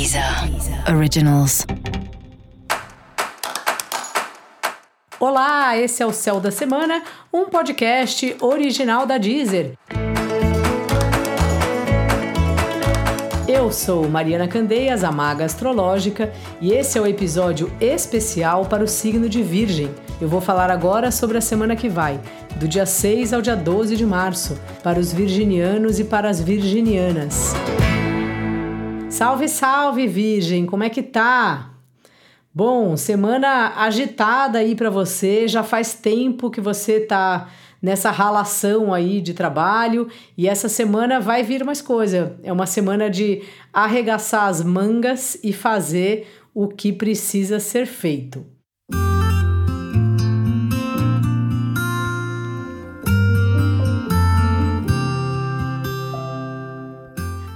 Deezer Originals. Olá, esse é o Céu da Semana, um podcast original da Deezer. Eu sou Mariana Candeias, a maga astrológica, e esse é o episódio especial para o signo de Virgem. Eu vou falar agora sobre a semana que vai, do dia 6 ao dia 12 de março, para os virginianos e para as virginianas. Salve, salve, Virgem, como é que tá? Bom, semana agitada aí para você, já faz tempo que você tá nessa ralação aí de trabalho e essa semana vai vir mais coisa. É uma semana de arregaçar as mangas e fazer o que precisa ser feito.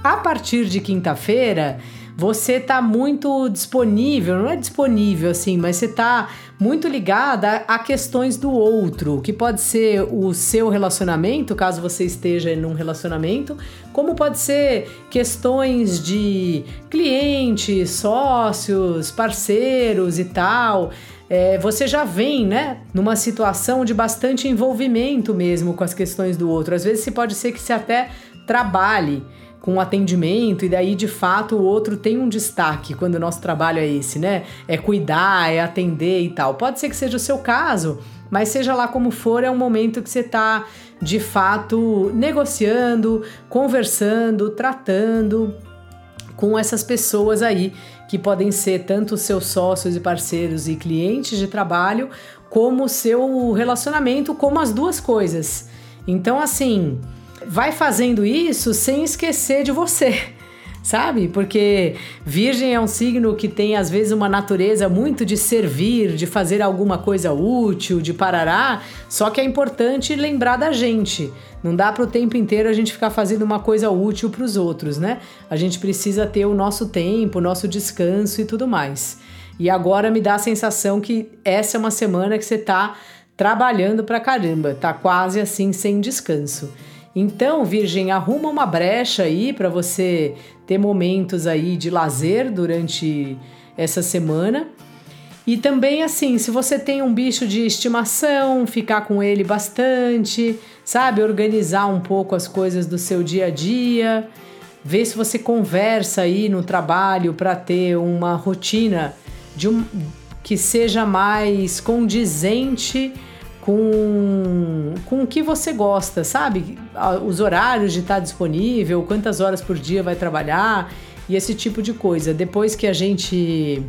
A partir de quinta-feira, você está muito disponível, não é disponível assim, mas você está muito ligada a questões do outro, que pode ser o seu relacionamento, caso você esteja num relacionamento, como pode ser questões de clientes, sócios, parceiros e tal. É, você já vem, né, numa situação de bastante envolvimento mesmo com as questões do outro. Às vezes se pode ser que você até trabalhe com atendimento, e daí de fato o outro tem um destaque quando o nosso trabalho é esse, né? É cuidar, é atender e tal. Pode ser que seja o seu caso, mas seja lá como for, é um momento que você está de fato negociando, conversando, tratando com essas pessoas aí que podem ser tanto seus sócios e parceiros e clientes de trabalho, como seu relacionamento, como as duas coisas. Então, assim, vai fazendo isso sem esquecer de você. Sabe? Porque Virgem é um signo que tem às vezes uma natureza muito de servir, de fazer alguma coisa útil, de parará, só que é importante lembrar da gente. Não dá para o tempo inteiro a gente ficar fazendo uma coisa útil para os outros, né? A gente precisa ter o nosso tempo, o nosso descanso e tudo mais. E agora me dá a sensação que essa é uma semana que você tá trabalhando pra caramba, tá quase assim sem descanso. Então, Virgem, arruma uma brecha aí para você ter momentos aí de lazer durante essa semana. E também assim, se você tem um bicho de estimação, ficar com ele bastante, sabe, organizar um pouco as coisas do seu dia a dia, ver se você conversa aí no trabalho para ter uma rotina de um que seja mais condizente com, com o que você gosta, sabe? Os horários de estar disponível, quantas horas por dia vai trabalhar e esse tipo de coisa. Depois que a gente,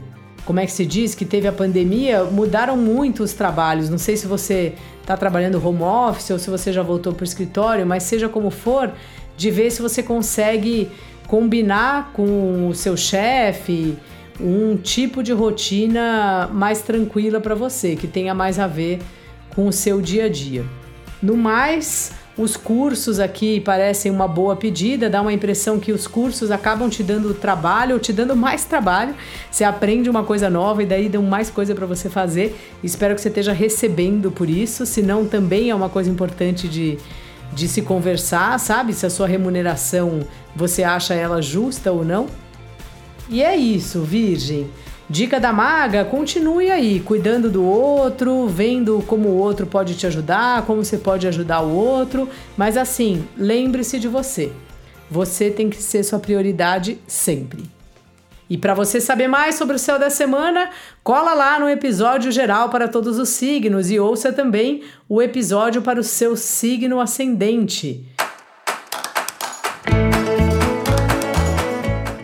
como é que se diz, que teve a pandemia, mudaram muito os trabalhos. Não sei se você está trabalhando home office ou se você já voltou para o escritório, mas seja como for, de ver se você consegue combinar com o seu chefe um tipo de rotina mais tranquila para você, que tenha mais a ver o seu dia a dia. No mais, os cursos aqui parecem uma boa pedida, dá uma impressão que os cursos acabam te dando trabalho ou te dando mais trabalho. Você aprende uma coisa nova e daí dão mais coisa para você fazer. Espero que você esteja recebendo por isso, senão também é uma coisa importante de, de se conversar, sabe? Se a sua remuneração você acha ela justa ou não. E é isso, Virgem. Dica da maga, continue aí, cuidando do outro, vendo como o outro pode te ajudar, como você pode ajudar o outro, mas assim, lembre-se de você. Você tem que ser sua prioridade sempre. E para você saber mais sobre o céu da semana, cola lá no episódio geral para todos os signos e ouça também o episódio para o seu signo ascendente.